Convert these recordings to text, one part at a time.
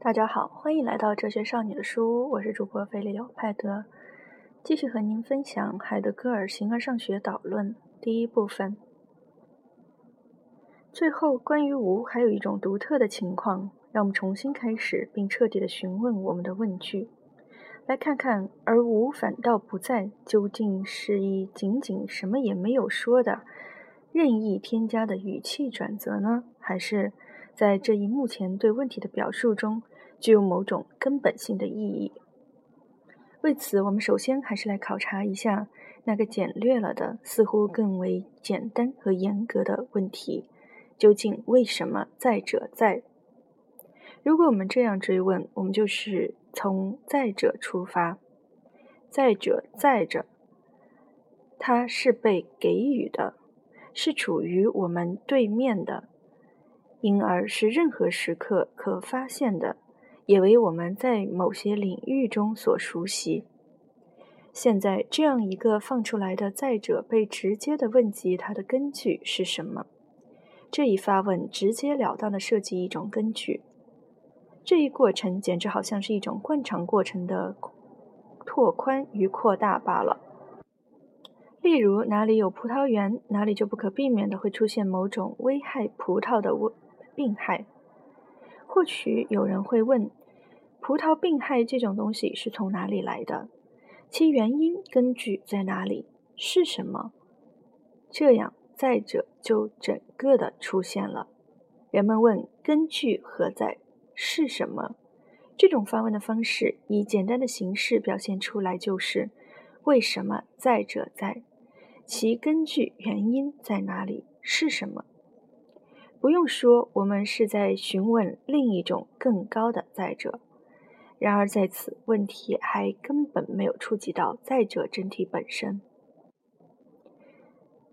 大家好，欢迎来到哲学少女的书屋，我是主播菲利柳派德，继续和您分享海德格尔《形而上学导论》第一部分。最后，关于无，还有一种独特的情况，让我们重新开始，并彻底的询问我们的问句。来看看，而无反倒不在，究竟是一仅仅什么也没有说的任意添加的语气转折呢，还是？在这一目前对问题的表述中，具有某种根本性的意义。为此，我们首先还是来考察一下那个简略了的、似乎更为简单和严格的问题：究竟为什么在者在？如果我们这样追问，我们就是从在者出发。在者在着，它是被给予的，是处于我们对面的。因而是任何时刻可发现的，也为我们在某些领域中所熟悉。现在这样一个放出来的再者被直接的问及，它的根据是什么？这一发问直截了当的设计一种根据，这一过程简直好像是一种惯常过程的拓宽与扩大罢了。例如，哪里有葡萄园，哪里就不可避免的会出现某种危害葡萄的。病害，或许有人会问：葡萄病害这种东西是从哪里来的？其原因根据在哪里？是什么？这样，再者就整个的出现了。人们问：根据何在？是什么？这种发问的方式以简单的形式表现出来，就是为什么在者在？其根据原因在哪里？是什么？不用说，我们是在询问另一种更高的在者。然而，在此问题还根本没有触及到在者整体本身。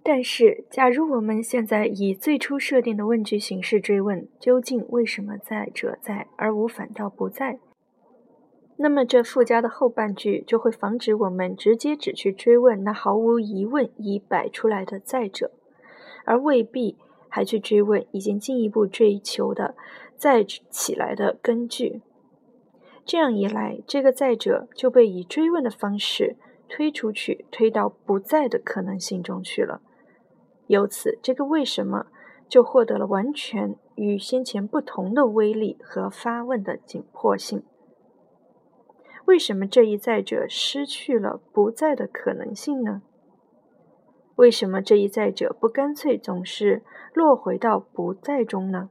但是，假如我们现在以最初设定的问句形式追问“究竟为什么在者在而无反倒不在”，那么这附加的后半句就会防止我们直接只去追问那毫无疑问已摆出来的在者，而未必。还去追问已经进一步追求的再起来的根据，这样一来，这个再者就被以追问的方式推出去，推到不在的可能性中去了。由此，这个为什么就获得了完全与先前不同的威力和发问的紧迫性。为什么这一再者失去了不在的可能性呢？为什么这一再者不干脆总是落回到不在中呢？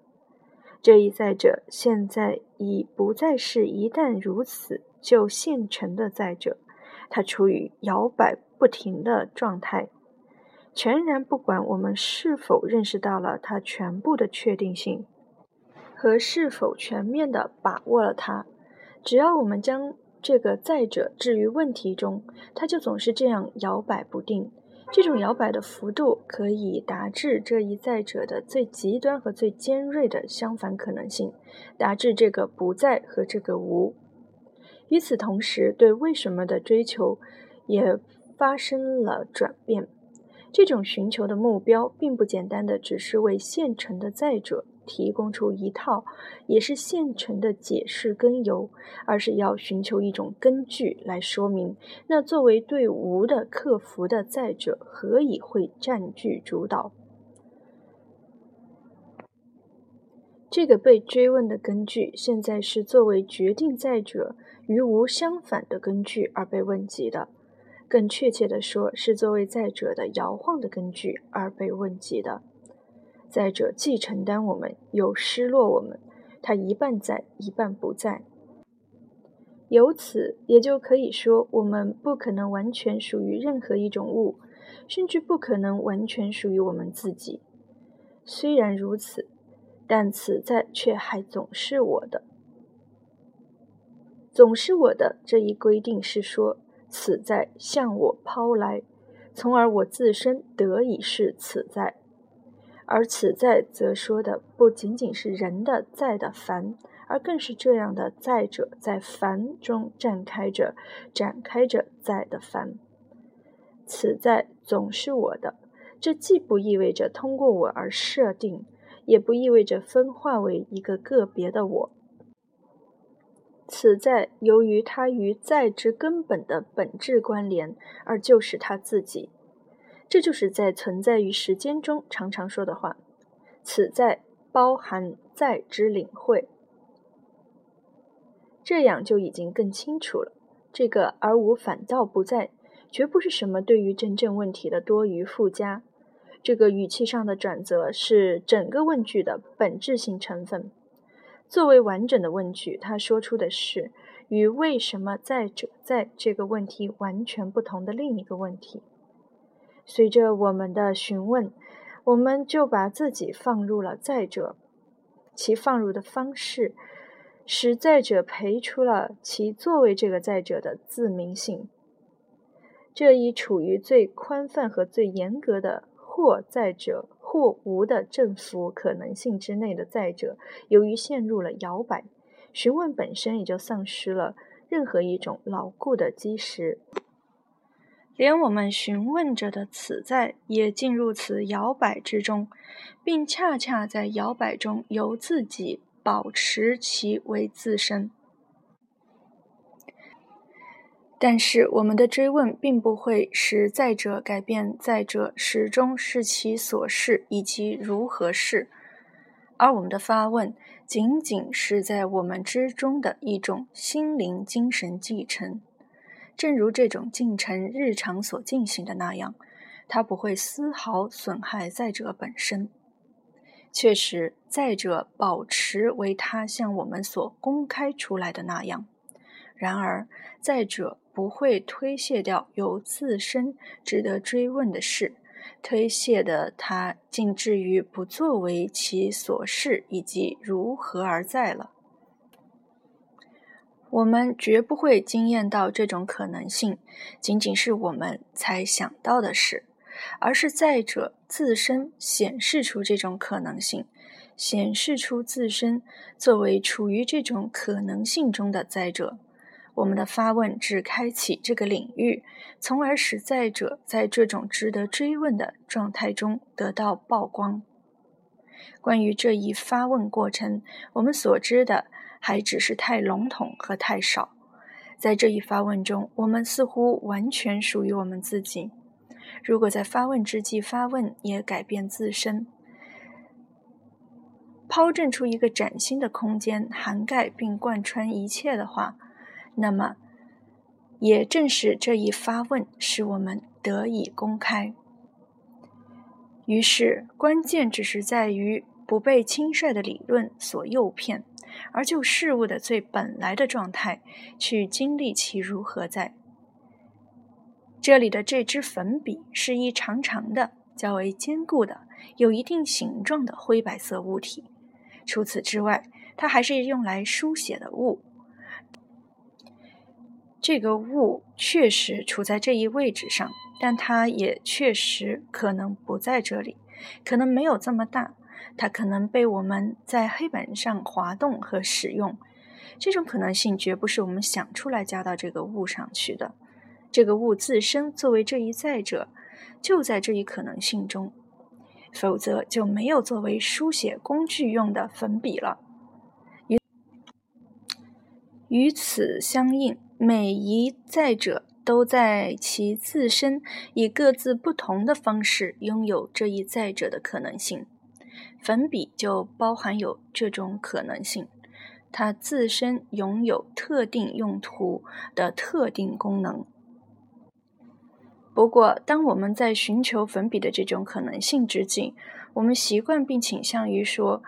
这一再者现在已不再是一旦如此就现成的再者，它处于摇摆不停的状态，全然不管我们是否认识到了它全部的确定性和是否全面的把握了它。只要我们将这个再者置于问题中，它就总是这样摇摆不定。这种摇摆的幅度可以达至这一在者的最极端和最尖锐的相反可能性，达至这个不在和这个无。与此同时，对为什么的追求也发生了转变。这种寻求的目标，并不简单的只是为现成的在者。提供出一套也是现成的解释根由，而是要寻求一种根据来说明，那作为对无的克服的在者何以会占据主导？这个被追问的根据，现在是作为决定在者与无相反的根据而被问及的，更确切的说，是作为在者的摇晃的根据而被问及的。再者，既承担我们，又失落我们，它一半在，一半不在。由此，也就可以说，我们不可能完全属于任何一种物，甚至不可能完全属于我们自己。虽然如此，但此在却还总是我的，总是我的这一规定是说，此在向我抛来，从而我自身得以是此在。而此在则说的不仅仅是人的在的凡，而更是这样的在者在凡中展开着、展开着在的凡。此在总是我的，这既不意味着通过我而设定，也不意味着分化为一个个别的我。此在由于它与在之根本的本质关联，而就是它自己。这就是在存在于时间中常常说的话。此在包含在之领会，这样就已经更清楚了。这个而无反倒不在，绝不是什么对于真正问题的多余附加。这个语气上的转折是整个问句的本质性成分。作为完整的问句，他说出的是与为什么在者在这个问题完全不同的另一个问题。随着我们的询问，我们就把自己放入了在者，其放入的方式使在者培出了其作为这个在者的自明性。这一处于最宽泛和最严格的或在者。或无的正负可能性之内的在者，由于陷入了摇摆，询问本身也就丧失了任何一种牢固的基石，连我们询问着的此在也进入此摇摆之中，并恰恰在摇摆中由自己保持其为自身。但是，我们的追问并不会使在者改变，在者始终是其所是以及如何是，而我们的发问仅仅是在我们之中的一种心灵精神继承，正如这种进程日常所进行的那样，它不会丝毫损害在者本身。确实，在者保持为他向我们所公开出来的那样，然而，在者。不会推卸掉由自身值得追问的事，推卸的他竟至于不作为其所事以及如何而在了。我们绝不会惊艳到这种可能性，仅仅是我们才想到的事，而是在者自身显示出这种可能性，显示出自身作为处于这种可能性中的在者。我们的发问只开启这个领域，从而使在者在这种值得追问的状态中得到曝光。关于这一发问过程，我们所知的还只是太笼统和太少。在这一发问中，我们似乎完全属于我们自己。如果在发问之际发问也改变自身，抛证出一个崭新的空间，涵盖并贯穿一切的话。那么，也正是这一发问，使我们得以公开。于是，关键只是在于不被轻率的理论所诱骗，而就事物的最本来的状态去经历其如何在。这里的这支粉笔是一长长的、较为坚固的、有一定形状的灰白色物体。除此之外，它还是用来书写的物。这个物确实处在这一位置上，但它也确实可能不在这里，可能没有这么大，它可能被我们在黑板上滑动和使用。这种可能性绝不是我们想出来加到这个物上去的。这个物自身作为这一在者，就在这一可能性中，否则就没有作为书写工具用的粉笔了。与与此相应。每一在者都在其自身以各自不同的方式拥有这一在者的可能性，粉笔就包含有这种可能性，它自身拥有特定用途的特定功能。不过，当我们在寻求粉笔的这种可能性之际，我们习惯并倾向于说，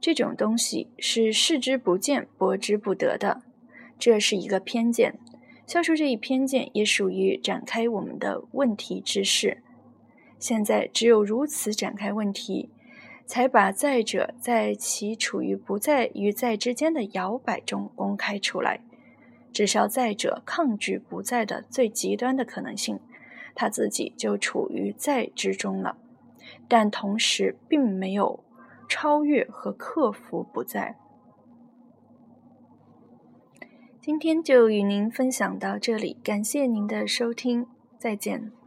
这种东西是视之不见、博之不得的。这是一个偏见，消除这一偏见也属于展开我们的问题之事。现在只有如此展开问题，才把在者在其处于不在与在之间的摇摆中公开出来，至少在者抗拒不在的最极端的可能性，他自己就处于在之中了，但同时并没有超越和克服不在。今天就与您分享到这里，感谢您的收听，再见。